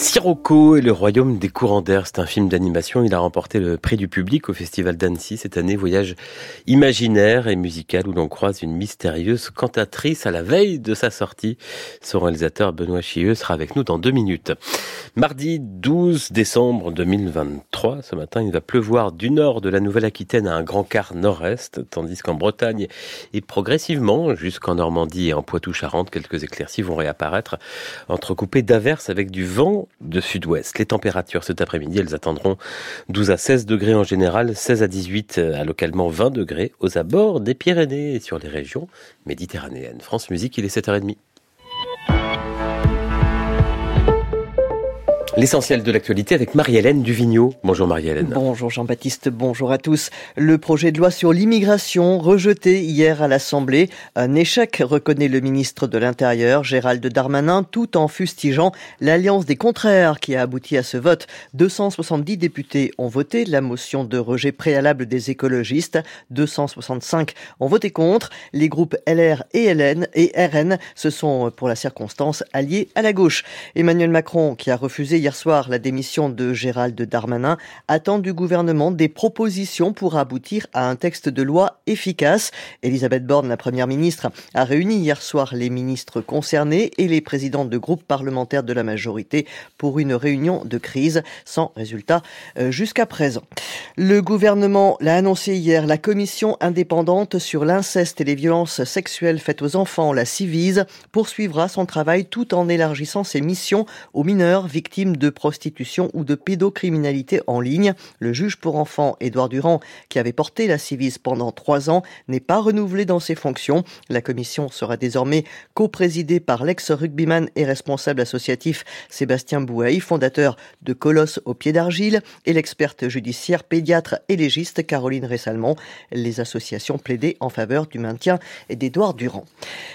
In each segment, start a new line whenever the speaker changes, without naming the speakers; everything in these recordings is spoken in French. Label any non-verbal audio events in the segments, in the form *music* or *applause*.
Sirocco et le royaume des courants d'air, c'est un film d'animation. Il a remporté le prix du public au Festival d'Annecy cette année. Voyage imaginaire et musical où l'on croise une mystérieuse cantatrice à la veille de sa sortie. Son réalisateur Benoît Chieux sera avec nous dans deux minutes. Mardi 12 décembre 2023, ce matin, il va pleuvoir du nord de la Nouvelle-Aquitaine à un grand quart nord-est, tandis qu'en Bretagne et progressivement jusqu'en Normandie et en Poitou-Charentes, quelques éclaircies vont réapparaître, entrecoupées d'averses avec du vent de sud-ouest. Les températures cet après-midi, elles attendront 12 à 16 degrés en général, 16 à 18 à localement 20 degrés aux abords des Pyrénées et sur les régions méditerranéennes. France Musique, il est 7h30. L'essentiel de l'actualité avec Marie-Hélène Duvigneau. Bonjour Marie-Hélène.
Bonjour Jean-Baptiste, bonjour à tous. Le projet de loi sur l'immigration rejeté hier à l'Assemblée, un échec reconnaît le ministre de l'Intérieur Gérald Darmanin tout en fustigeant l'alliance des contraires qui a abouti à ce vote. 270 députés ont voté la motion de rejet préalable des écologistes, 265 ont voté contre. Les groupes LR et LN et RN se sont pour la circonstance alliés à la gauche. Emmanuel Macron qui a refusé hier soir la démission de Gérald Darmanin, attend du gouvernement des propositions pour aboutir à un texte de loi efficace. Elisabeth Borne, la première ministre, a réuni hier soir les ministres concernés et les présidents de groupes parlementaires de la majorité pour une réunion de crise sans résultat euh, jusqu'à présent. Le gouvernement l'a annoncé hier, la commission indépendante sur l'inceste et les violences sexuelles faites aux enfants, la Civise, poursuivra son travail tout en élargissant ses missions aux mineurs victimes de prostitution ou de pédocriminalité en ligne. Le juge pour enfants, Édouard Durand, qui avait porté la Civise pendant trois ans, n'est pas renouvelé dans ses fonctions. La commission sera désormais co-présidée par l'ex-rugbyman et responsable associatif Sébastien Bouaille, fondateur de Colosse au pied d'argile, et l'experte judiciaire, pédiatre et légiste Caroline Ressalmon. Les associations plaidaient en faveur du maintien d'Édouard Durand.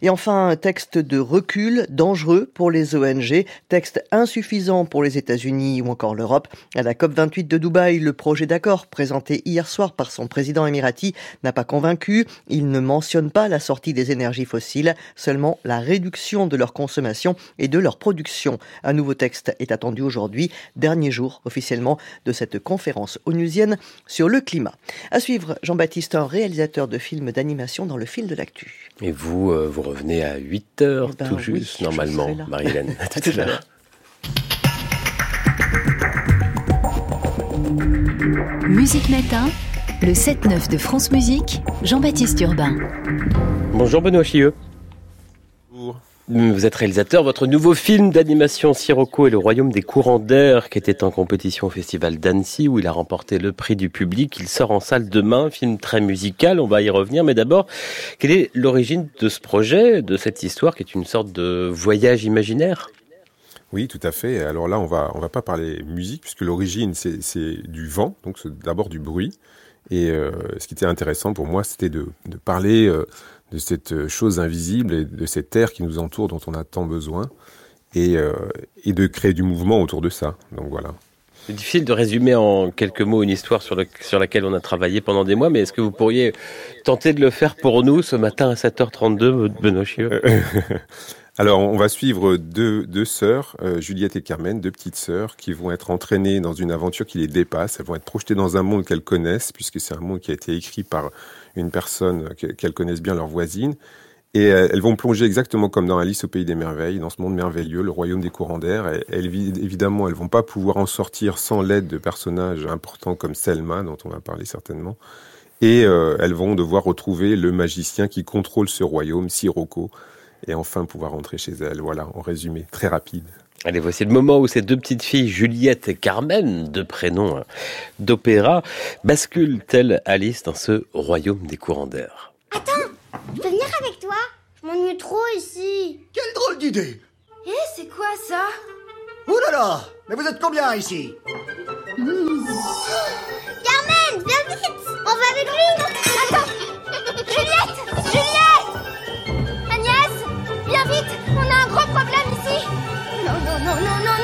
Et enfin, un texte de recul dangereux pour les ONG, texte insuffisant pour les États-Unis ou encore l'Europe. À la COP28 de Dubaï, le projet d'accord présenté hier soir par son président émirati n'a pas convaincu. Il ne mentionne pas la sortie des énergies fossiles, seulement la réduction de leur consommation et de leur production. Un nouveau texte est attendu aujourd'hui, dernier jour officiellement de cette conférence onusienne sur le climat. À suivre, Jean-Baptiste, un réalisateur de films d'animation dans le fil de l'actu.
Et vous, euh, vous revenez à 8 heures eh ben tout juste, normalement, Marie-Hélène. *laughs* tout à l'heure.
Musique Matin, le 7-9 de France Musique, Jean-Baptiste Urbain.
Bonjour Benoît Chieux. Bonjour. Vous êtes réalisateur, votre nouveau film d'animation Sirocco et le royaume des courants d'air qui était en compétition au festival d'Annecy où il a remporté le prix du public. Il sort en salle demain, film très musical, on va y revenir. Mais d'abord, quelle est l'origine de ce projet, de cette histoire qui est une sorte de voyage imaginaire?
Oui, tout à fait. Alors là, on va on va pas parler musique puisque l'origine c'est du vent, donc d'abord du bruit. Et euh, ce qui était intéressant pour moi, c'était de, de, parler euh, de cette chose invisible et de cette terre qui nous entoure, dont on a tant besoin, et, euh, et de créer du mouvement autour de ça. Donc voilà.
C'est difficile de résumer en quelques mots une histoire sur, le, sur laquelle on a travaillé pendant des mois, mais est-ce que vous pourriez tenter de le faire pour nous ce matin à 7h32, Benoît Chieux? *laughs*
Alors, on va suivre deux, deux sœurs, euh, Juliette et Carmen, deux petites sœurs, qui vont être entraînées dans une aventure qui les dépasse. Elles vont être projetées dans un monde qu'elles connaissent, puisque c'est un monde qui a été écrit par une personne qu'elles connaissent bien, leur voisine. Et euh, elles vont plonger exactement comme dans Alice au pays des merveilles, dans ce monde merveilleux, le royaume des courants d'air. Évidemment, elles vont pas pouvoir en sortir sans l'aide de personnages importants comme Selma, dont on va parler certainement. Et euh, elles vont devoir retrouver le magicien qui contrôle ce royaume, Sirocco, et enfin pouvoir rentrer chez elle. Voilà, en résumé, très rapide.
Allez, voici le moment où ces deux petites filles, Juliette et Carmen, deux prénoms hein, d'opéra, basculent telles Alice dans ce royaume des courants d'air.
Attends, je peux venir avec toi? Je m'ennuie trop ici.
Quelle drôle d'idée
Eh, c'est quoi ça?
Oh là là Mais vous êtes combien ici?
Carmen, viens vite On va avec lui Attends no, no, no.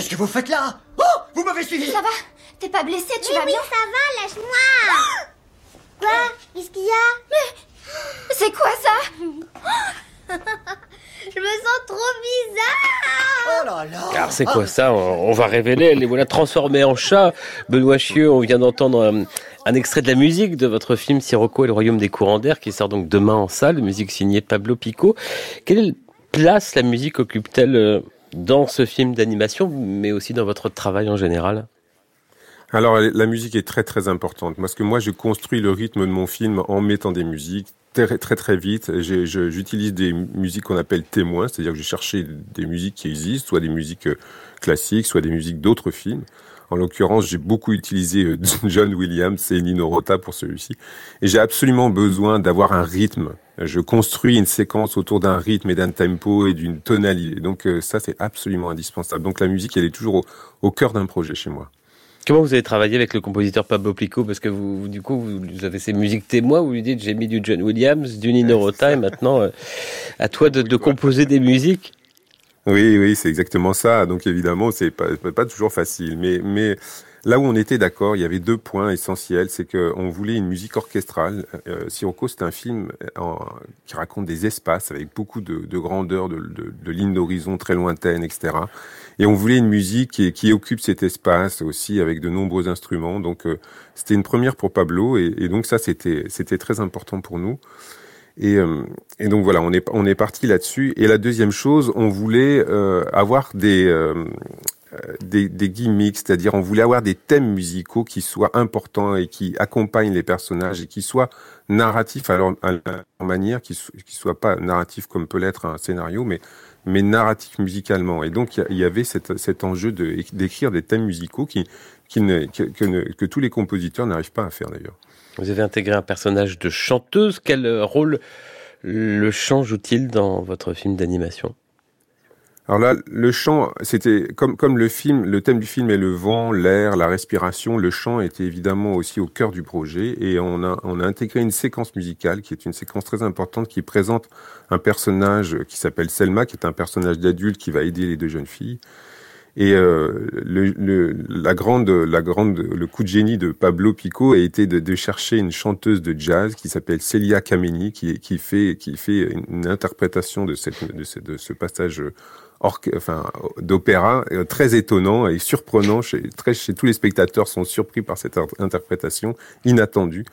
Qu'est-ce que vous faites là Oh Vous m'avez suivi.
Ça va T'es pas blessé, tu
Mais
vas
oui,
bien
ça va, lâche-moi. Quoi? Qu'est-ce qu'il y a?
C'est quoi ça? *laughs*
Je me sens trop bizarre.
Oh là là.
Alors c'est quoi ça? On, va révéler, les voilà transformés en chats. Benoît Chieux, on vient d'entendre un, un extrait de la musique de votre film Sirocco et le royaume des courants d'air qui sort donc demain en salle, musique signée Pablo Pico. Quelle place la musique occupe-t-elle euh, dans ce film d'animation, mais aussi dans votre travail en général
Alors la musique est très très importante parce que moi je construis le rythme de mon film en mettant des musiques très très très vite. J'utilise des musiques qu'on appelle témoins, c'est-à-dire que j'ai cherché des musiques qui existent, soit des musiques euh, classiques, soit des musiques d'autres films. En l'occurrence, j'ai beaucoup utilisé euh, *laughs* John Williams et Nino Rota pour celui-ci. Et j'ai absolument besoin d'avoir un rythme. Je construis une séquence autour d'un rythme et d'un tempo et d'une tonalité. Donc euh, ça, c'est absolument indispensable. Donc la musique, elle est toujours au, au cœur d'un projet chez moi.
Comment vous avez travaillé avec le compositeur Pablo Pico Parce que vous, vous, du coup, vous avez ces musiques témoins, vous lui dites j'ai mis du John Williams, du Nino Rota, et maintenant, euh, à toi de, de composer des musiques.
Oui, oui, c'est exactement ça. Donc évidemment, c'est pas, pas toujours facile, mais mais là où on était d'accord, il y avait deux points essentiels, c'est que on voulait une musique orchestrale. Euh, Sirocco, c'est un film en- qui raconte des espaces avec beaucoup de, de grandeur, de, lignes d'horizon très lointaines, etc. Et on voulait une musique qui, occupe cet espace aussi avec de nombreux instruments. Donc euh, c'était une première pour Pablo, et, donc ça c'était très important pour nous. Et, euh, donc voilà, on est parti là-dessus. Et la deuxième chose, on voulait euh, avoir des euh, euh, des, des gimmicks, c'est-à-dire on voulait avoir des thèmes musicaux qui soient importants et qui accompagnent les personnages et qui soient narratifs à leur, à manière, qui qui soient pas narratifs comme peut l'être un scénario, mais mais narratifs musicalement. Et donc il y avait cet, enjeu de d'écrire des thèmes musicaux qui ne, que, ne- tous les compositeurs n'arrivent pas à faire d'ailleurs.
Vous avez intégré un personnage de chanteuse. Quel euh, rôle le chant joue-t-il dans votre film d'animation?
Alors là, le chant, c'était comme comme le film, le thème du film est le vent, l'air, la respiration. Le chant était évidemment aussi au cœur du projet et on a on a intégré une séquence musicale qui est une séquence très importante qui présente un personnage qui s'appelle Selma, qui est un personnage d'adulte qui va aider les deux jeunes filles. Et euh, le, la grande, la grande, le coup de génie de Pablo Pico a été de, chercher une chanteuse de jazz qui s'appelle Celia Kameni, qui, qui fait, qui fait une interprétation de, cette, de, ce, passage enfin, d'opéra euh, très étonnant et surprenant. Chez, très, chez tous les spectateurs sont surpris par cette inter- interprétation inattendue.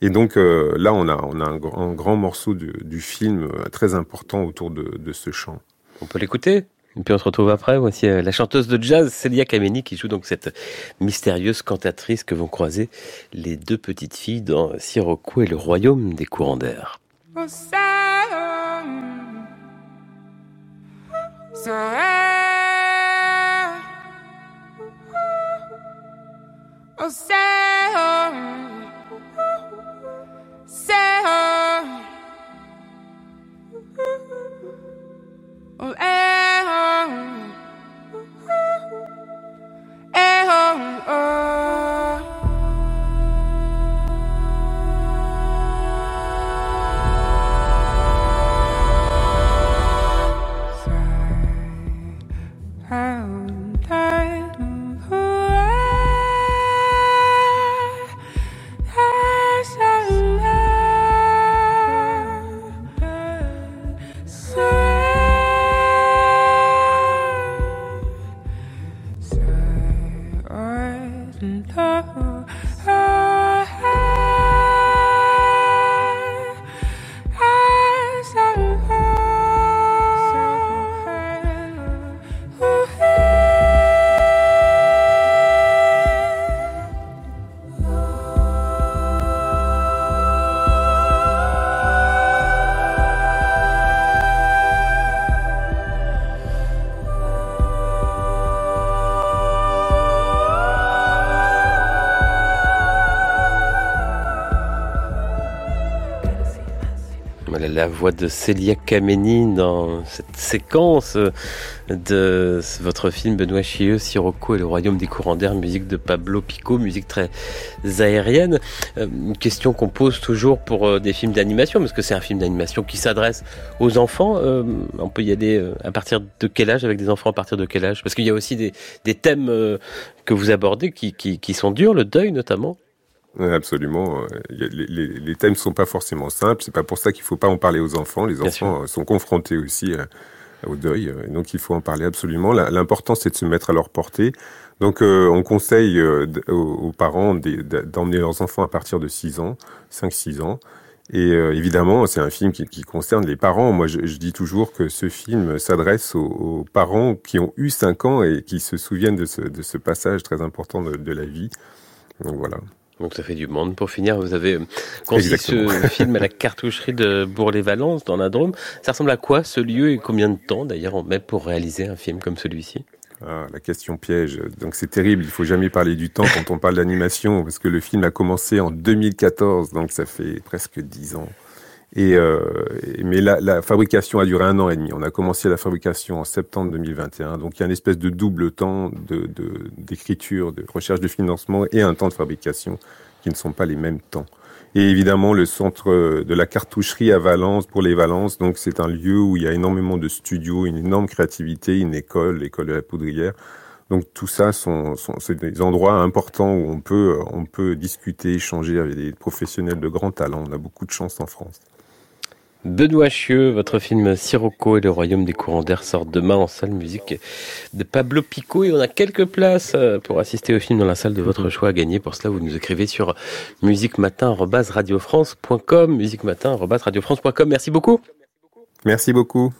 Et donc euh, là, on a, on a un, grand- un grand morceau du, du film euh, très important autour de, de ce chant.
On peut l'écouter et puis on se retrouve après. Voici la chanteuse de jazz Celia Kameni qui joue donc cette mystérieuse cantatrice que vont croiser les deux petites filles dans Sirocco et le royaume des courants d'air.
Oh, Uh, around.
Voix de Célia Kameni dans cette séquence de votre film Benoît Chieux, Sirocco et le royaume des courants d'air, musique de Pablo Pico, musique très aérienne. Euh, une question qu'on pose toujours pour euh, des films d'animation, parce que c'est un film d'animation qui s'adresse aux enfants. Euh, on peut y aller à partir de quel âge, avec des enfants à partir de quel âge? Parce qu'il y a aussi des, thèmes que vous abordez qui sont durs, le deuil notamment.
Absolument. Les, les, les, thèmes ne sont pas forcément simples. C'est pas pour ça qu'il ne faut pas en parler aux enfants. Les enfants sont confrontés aussi au deuil. Donc il faut en parler absolument. L'important c'est de se mettre à leur portée. Donc euh, on conseille euh, aux, parents d'emmener leurs enfants à partir de 6 ans, 5-6 ans. Et euh, évidemment, c'est un film qui, qui, concerne les parents. Moi, je, je dis toujours que ce film s'adresse aux, aux, parents qui ont eu 5 ans et qui se souviennent de ce, de ce passage très important de, de la vie. Donc voilà.
Donc ça fait du monde. Pour finir, vous avez euh, conçu ce *laughs* film à la cartoucherie de Bourg-les-Valences dans la Drôme. Ça ressemble à quoi ce lieu et combien de temps d'ailleurs on met pour réaliser un film comme celui-ci?
Ah, la question piège. Donc c'est terrible, il faut jamais parler du temps quand on parle d'animation, parce que le film a commencé en 2014, donc ça fait presque dix ans. Et euh, mais la, la, fabrication a duré un an et demi. On a commencé la fabrication en septembre 2021, donc il y a une espèce de double temps de d'écriture, de, de, recherche de financement et un temps de fabrication qui ne sont pas les mêmes temps. Et évidemment le centre de la cartoucherie à Valence pour les Valences, donc c'est un lieu où il y a énormément de studios, une énorme créativité, une école, l'école de la poudrière. Donc tout ça, sont, sont c'est des endroits importants où on peut, on peut discuter, échanger avec des professionnels de grand talent. On a beaucoup de chance en France.
Benoît Chieux, votre film Sirocco et le royaume des courants d'air sort demain en salle musique de Pablo Pico et on a quelques places euh, pour assister au film dans la salle de votre choix à gagner. Pour cela, vous nous écrivez sur musiquematin.radiofrance.com musiquematin.radiofrance.com Merci beaucoup.
Merci beaucoup.